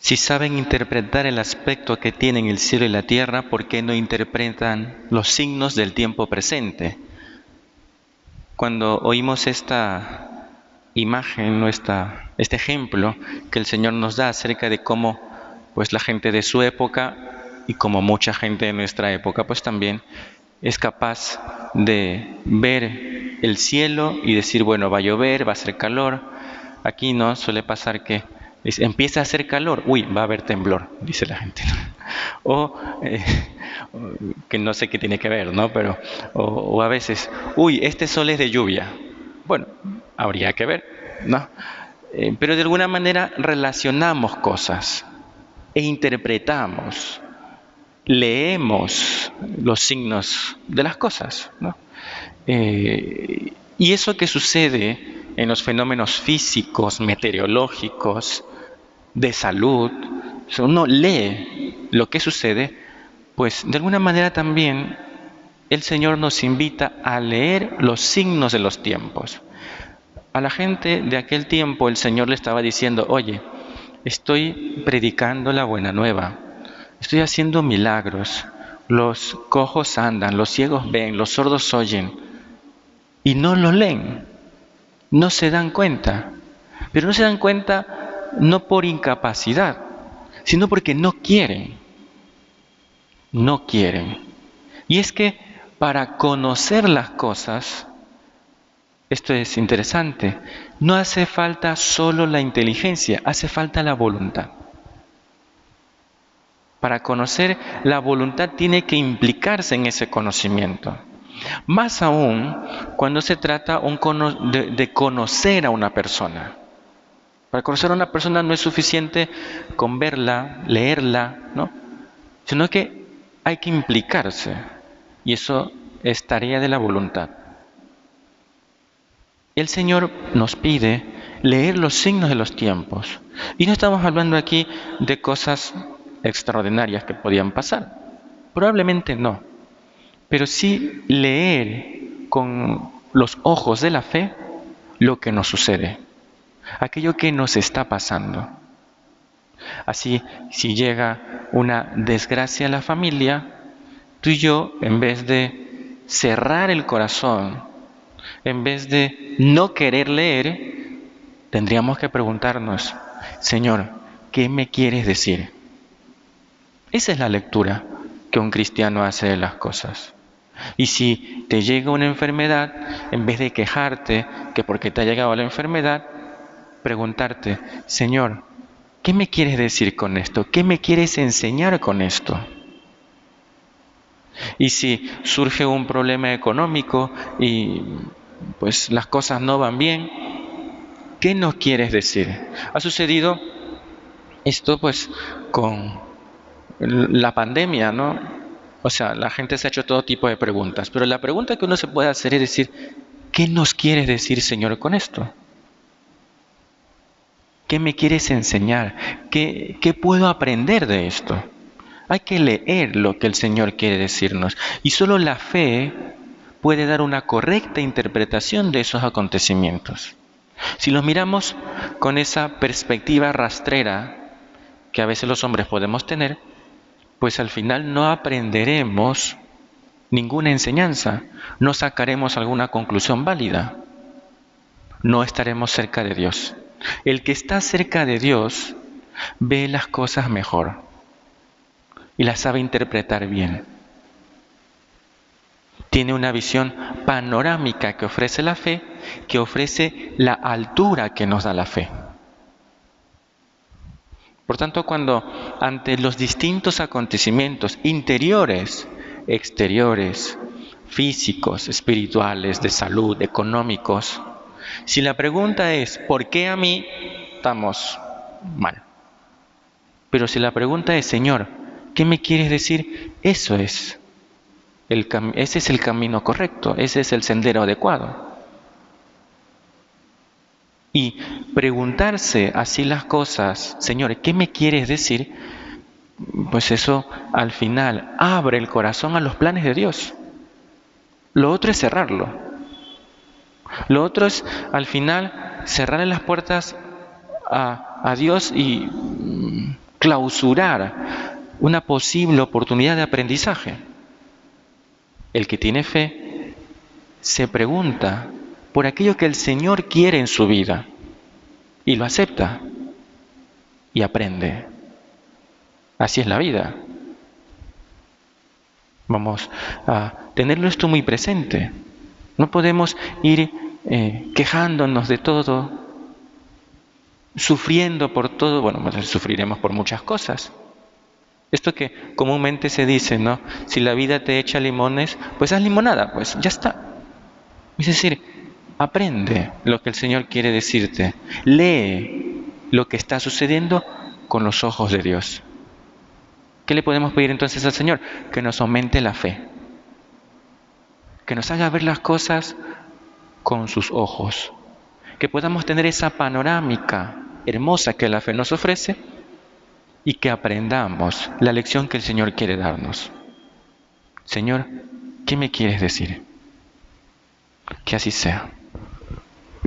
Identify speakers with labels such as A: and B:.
A: Si saben interpretar el aspecto que tienen el cielo y la tierra, ¿por qué no interpretan los signos del tiempo presente? Cuando oímos esta imagen, este ejemplo que el Señor nos da acerca de cómo pues la gente de su época y como mucha gente de nuestra época, pues también es capaz de ver el cielo y decir, bueno, va a llover, va a hacer calor. Aquí no suele pasar que empieza a hacer calor, uy, va a haber temblor, dice la gente. O eh, que no sé qué tiene que ver, ¿no? Pero, o, a veces, uy, este sol es de lluvia. Bueno, habría que ver, ¿no? Eh, pero de alguna manera relacionamos cosas e interpretamos, leemos los signos de las cosas, ¿no? Eh, y eso que sucede en los fenómenos físicos, meteorológicos, de salud, si uno lee lo que sucede, pues de alguna manera también el Señor nos invita a leer los signos de los tiempos. A la gente de aquel tiempo el Señor le estaba diciendo, oye, estoy predicando la buena nueva, estoy haciendo milagros, los cojos andan, los ciegos ven, los sordos oyen, y no lo leen, no se dan cuenta, pero no se dan cuenta no por incapacidad, sino porque no quieren. No quieren. Y es que para conocer las cosas, esto es interesante, no hace falta solo la inteligencia, hace falta la voluntad. Para conocer la voluntad tiene que implicarse en ese conocimiento. Más aún cuando se trata de conocer a una persona. Para conocer a una persona no es suficiente con verla, leerla, ¿no? Sino que hay que implicarse. Y eso es tarea de la voluntad. El Señor nos pide leer los signos de los tiempos. Y no estamos hablando aquí de cosas extraordinarias que podían pasar. Probablemente no. Pero sí leer con los ojos de la fe lo que nos sucede aquello que nos está pasando. Así, si llega una desgracia a la familia, tú y yo, en vez de cerrar el corazón, en vez de no querer leer, tendríamos que preguntarnos, Señor, ¿qué me quieres decir? Esa es la lectura que un cristiano hace de las cosas. Y si te llega una enfermedad, en vez de quejarte que porque te ha llegado la enfermedad, preguntarte, Señor, ¿qué me quieres decir con esto? ¿Qué me quieres enseñar con esto? Y si surge un problema económico y pues las cosas no van bien, ¿qué nos quieres decir? Ha sucedido esto pues con la pandemia, ¿no? O sea, la gente se ha hecho todo tipo de preguntas, pero la pregunta que uno se puede hacer es decir, ¿qué nos quieres decir, Señor, con esto? ¿Qué me quieres enseñar? ¿Qué, puedo aprender de esto? Hay que leer lo que el Señor quiere decirnos. Y solo la fe puede dar una correcta interpretación de esos acontecimientos. Si los miramos con esa perspectiva rastrera que a veces los hombres podemos tener, pues al final no aprenderemos ninguna enseñanza, no sacaremos alguna conclusión válida, no estaremos cerca de Dios. El que está cerca de Dios ve las cosas mejor y las sabe interpretar bien. Tiene una visión panorámica que ofrece la fe, que ofrece la altura que nos da la fe. Por tanto, cuando ante los distintos acontecimientos interiores, exteriores, físicos, espirituales, de salud, económicos, si la pregunta es, ¿por qué a mí? Estamos mal. Pero si la pregunta es, Señor, ¿qué me quieres decir? Eso es. El ese es el camino correcto, ese es el sendero adecuado. Y preguntarse así las cosas, Señor, ¿qué me quieres decir? Pues eso al final abre el corazón a los planes de Dios. Lo otro es cerrarlo. Lo otro es, al final, cerrarle las puertas a, Dios y mm, clausurar una posible oportunidad de aprendizaje. El que tiene fe se pregunta por aquello que el Señor quiere en su vida y lo acepta y aprende. Así es la vida. Vamos a tenerlo esto muy presente. No podemos ir eh, quejándonos de todo, sufriendo por todo. Bueno, sufriremos por muchas cosas. Esto que comúnmente se dice, ¿no? Si la vida te echa limones, pues haz limonada, pues ya está. Es decir, aprende lo que el Señor quiere decirte. Lee lo que está sucediendo con los ojos de Dios. ¿Qué le podemos pedir entonces al Señor? Que nos aumente la fe. Que nos haga ver las cosas con sus ojos. Que podamos tener esa panorámica hermosa que la fe nos ofrece y que aprendamos la lección que el Señor quiere darnos. Señor, ¿qué me quieres decir? Que así sea.